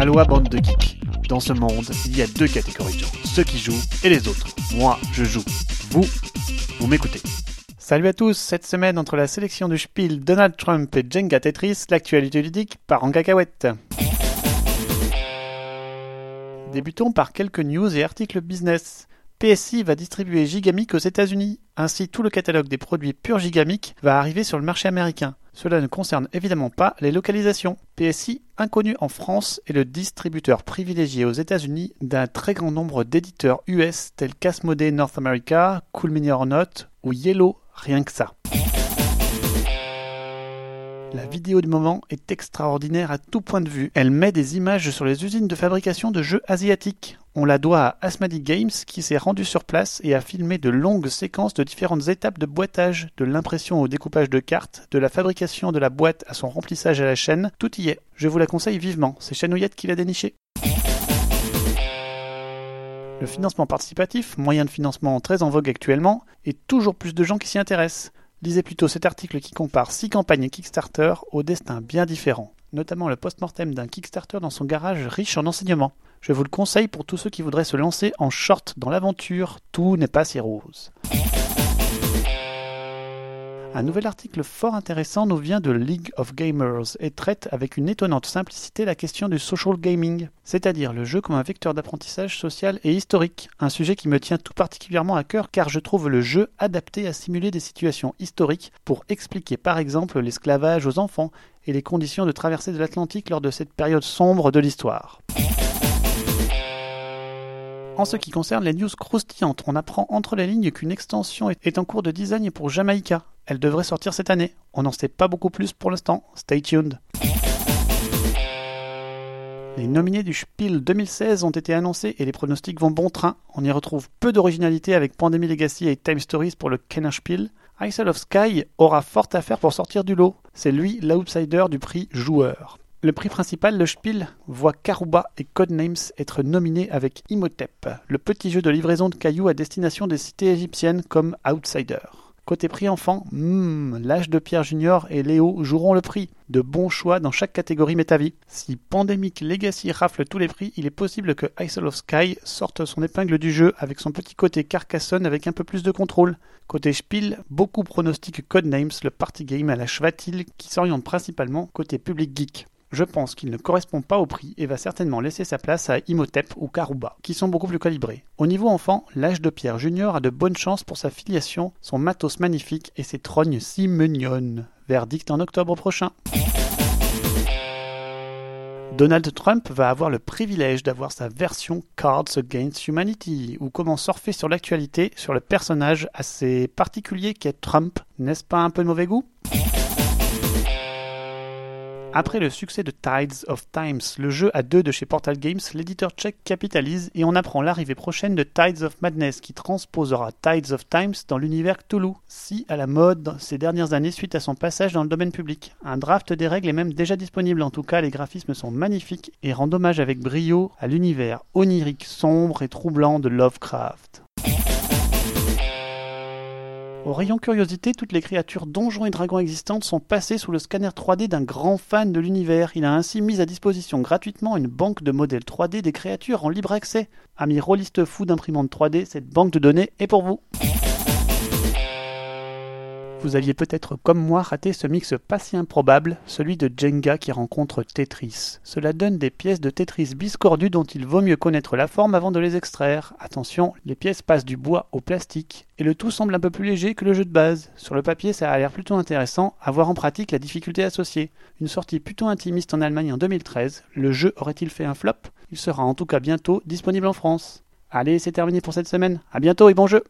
Aloha bande de geeks. Dans ce monde, il y a deux catégories de gens, ceux qui jouent et les autres. Moi, je joue. Vous, vous m'écoutez. Salut à tous, cette semaine entre la sélection du Spiel Donald Trump et Jenga Tetris, l'actualité ludique part en cacahuète. Débutons par quelques news et articles business. PSI va distribuer Gigamic aux États-Unis. Ainsi, tout le catalogue des produits pur Gigamic va arriver sur le marché américain. Cela ne concerne évidemment pas les localisations. PSI, inconnu en France, est le distributeur privilégié aux États-Unis d'un très grand nombre d'éditeurs US tels qu'Asmodee North America, Cool Mini or Not ou Yellow, rien que ça. La vidéo du moment est extraordinaire à tout point de vue. Elle met des images sur les usines de fabrication de jeux asiatiques. On la doit à Asmadi Games qui s'est rendu sur place et a filmé de longues séquences de différentes étapes de boitage, de l'impression au découpage de cartes, de la fabrication de la boîte à son remplissage à la chaîne. Tout y est. Je vous la conseille vivement. C'est Chanouillette qui l'a déniché. Le financement participatif, moyen de financement très en vogue actuellement, et toujours plus de gens qui s'y intéressent. Lisez plutôt cet article qui compare six campagnes Kickstarter au destin bien différents, notamment le post-mortem d'un Kickstarter dans son garage riche en enseignements. Je vous le conseille pour tous ceux qui voudraient se lancer en short dans l'aventure, tout n'est pas si rose. Un nouvel article fort intéressant nous vient de League of Gamers et traite avec une étonnante simplicité la question du social gaming, c'est-à-dire le jeu comme un vecteur d'apprentissage social et historique, un sujet qui me tient tout particulièrement à cœur car je trouve le jeu adapté à simuler des situations historiques pour expliquer par exemple l'esclavage aux enfants et les conditions de traversée de l'Atlantique lors de cette période sombre de l'histoire. En ce qui concerne les news croustillantes, on apprend entre les lignes qu'une extension est en cours de design pour Jamaïca. Elle devrait sortir cette année. On n'en sait pas beaucoup plus pour l'instant. Stay tuned. Les nominés du Spiel 2016 ont été annoncés et les pronostics vont bon train. On y retrouve peu d'originalité avec Pandemic Legacy et Time Stories pour le Kenner Spiel. Isle of Sky aura fort à faire pour sortir du lot. C'est lui l'outsider du prix joueur. Le prix principal, le Spiel, voit Karuba et Codenames être nominés avec Imhotep, le petit jeu de livraison de cailloux à destination des cités égyptiennes comme outsider. Côté prix enfant, hmm, l'âge de Pierre Junior et Léo joueront le prix. De bons choix dans chaque catégorie Métavie. Si Pandemic Legacy rafle tous les prix, il est possible que Isle of Sky sorte son épingle du jeu avec son petit côté Carcassonne avec un peu plus de contrôle. Côté Spiel, beaucoup pronostiquent Codenames, le party game à la chevatille qui s'oriente principalement côté public geek. Je pense qu'il ne correspond pas au prix et va certainement laisser sa place à Imhotep ou Karuba, qui sont beaucoup plus calibrés. Au niveau enfant, l'âge de Pierre Junior a de bonnes chances pour sa filiation, son matos magnifique et ses trognes si mignonnes. Verdict en octobre prochain. Donald Trump va avoir le privilège d'avoir sa version Cards Against Humanity, ou comment surfer sur l'actualité sur le personnage assez particulier qu'est Trump. N'est-ce pas un peu de mauvais goût? Après le succès de Tides of Times, le jeu à deux de chez Portal Games, l'éditeur tchèque capitalise et on apprend l'arrivée prochaine de Tides of Madness qui transposera Tides of Times dans l'univers Cthulhu, si à la mode ces dernières années suite à son passage dans le domaine public. Un draft des règles est même déjà disponible, en tout cas les graphismes sont magnifiques et rendent hommage avec brio à l'univers onirique, sombre et troublant de Lovecraft. Au rayon curiosité, toutes les créatures donjons et dragons existantes sont passées sous le scanner 3D d'un grand fan de l'univers. Il a ainsi mis à disposition gratuitement une banque de modèles 3D des créatures en libre accès. Amis rôlistes fous d'imprimantes 3D, cette banque de données est pour vous. Vous aviez peut-être comme moi raté ce mix pas si improbable, celui de Jenga qui rencontre Tetris. Cela donne des pièces de Tetris biscordues dont il vaut mieux connaître la forme avant de les extraire. Attention, les pièces passent du bois au plastique, et le tout semble un peu plus léger que le jeu de base. Sur le papier, ça a l'air plutôt intéressant, à voir en pratique la difficulté associée. Une sortie plutôt intimiste en Allemagne en 2013, le jeu aurait-il fait un flop? Il sera en tout cas bientôt disponible en France. Allez, c'est terminé pour cette semaine. À bientôt et bon jeu